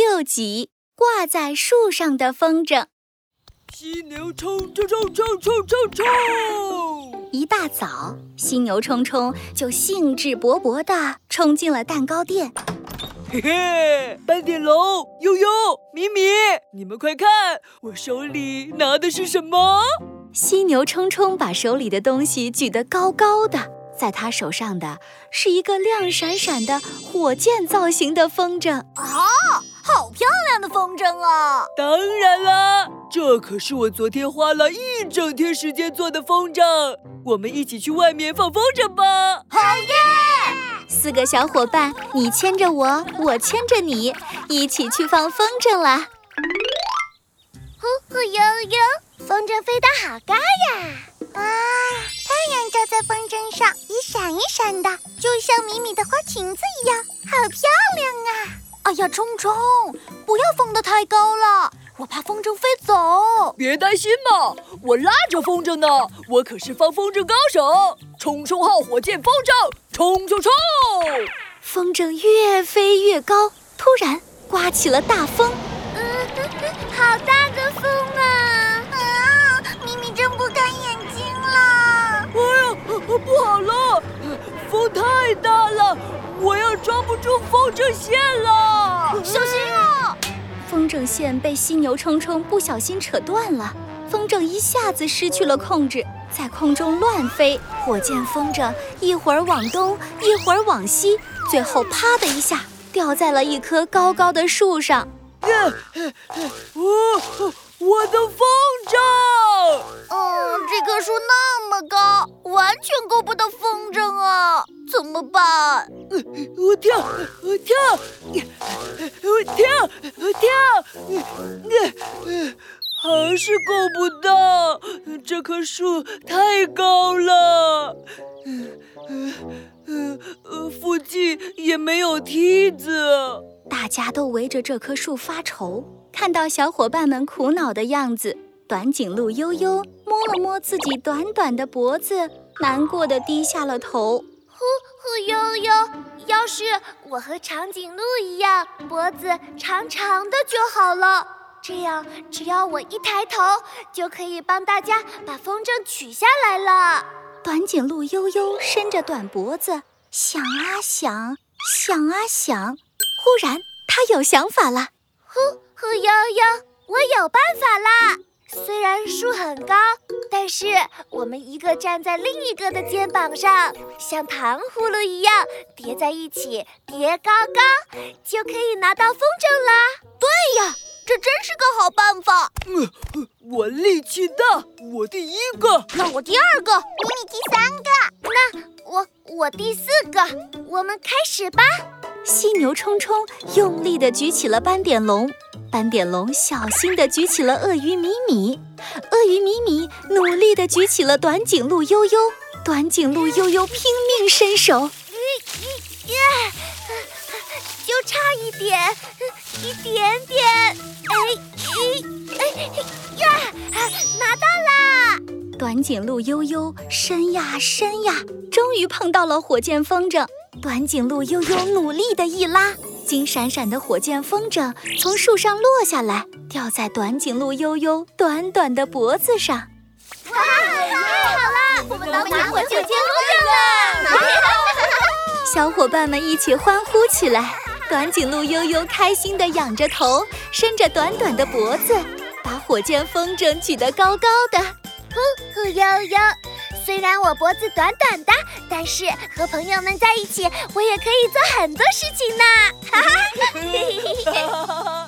又挤，挂在树上的风筝。犀牛冲冲冲冲冲冲冲！一大早，犀牛冲冲就兴致勃勃地冲进了蛋糕店。嘿嘿，斑点龙、悠悠、米米，你们快看，我手里拿的是什么？犀牛冲冲把手里的东西举得高高的，在他手上的是一个亮闪闪的火箭造型的风筝。啊，亮的风筝啊！当然啦，这可是我昨天花了一整天时间做的风筝。我们一起去外面放风筝吧！好耶！四个小伙伴，你牵着我，我牵着你，一起去放风筝啦！呼呼悠悠，风筝飞得好高呀！哇，太阳照在风筝上，一闪一闪的，就像米米的花裙子一样，好漂亮啊！哎呀，冲冲，不要放得太高了，我怕风筝飞走。别担心嘛，我拉着风筝呢，我可是放风筝高手。冲冲号火箭风筝，冲冲冲！风筝越飞越高，突然刮起了大风。风太大了，我要抓不住风筝线了！小心啊！风筝线被犀牛冲冲不小心扯断了，风筝一下子失去了控制。在空中乱飞，火箭风筝一会儿往东，一会儿往西，最后啪的一下掉在了一棵高高的树上。我我的风筝！嗯，这棵树那么高，完全够不到风筝啊，怎么办？我跳，我跳，我跳，我跳，还是够不到，这棵树太高了，附近也没有梯子。大家都围着这棵树发愁，看到小伙伴们苦恼的样子，短颈鹿悠悠摸了摸自己短短的脖子，难过的低下了头。呼悠悠，要是我和长颈鹿一样，脖子长长的就好了。这样，只要我一抬头，就可以帮大家把风筝取下来了。短颈鹿悠悠伸着短脖子，想啊想，想啊想，忽然他有想法了。呼呼悠悠，我有办法啦！虽然树很高，但是我们一个站在另一个的肩膀上，像糖葫芦一样叠在一起，叠高高，就可以拿到风筝啦。对呀。这真是个好办法。嗯，我力气大，我第一个。那我第二个，咪咪第三个。那我我第四个。我们开始吧。犀牛冲冲用力地举起了斑点龙，斑点龙小心地举起了鳄鱼米米，鳄鱼米米努力地举起了短颈鹿悠悠，短颈鹿悠悠拼命伸手。就差一点，一点点，哎，一，哎，呀，拿到啦！短颈鹿悠悠伸呀伸呀，终于碰到了火箭风筝。短颈鹿悠悠努力地一拉，金闪闪的火箭风筝从树上落下来，掉在短颈鹿悠悠短短的脖子上。哇，太好了，我们能玩火箭风筝了！小伙伴们一起欢呼起来。短颈鹿悠悠开心地仰着头，伸着短短的脖子，把火箭风筝举得高高的。呼呼悠悠，虽然我脖子短短的，但是和朋友们在一起，我也可以做很多事情呢。哈哈。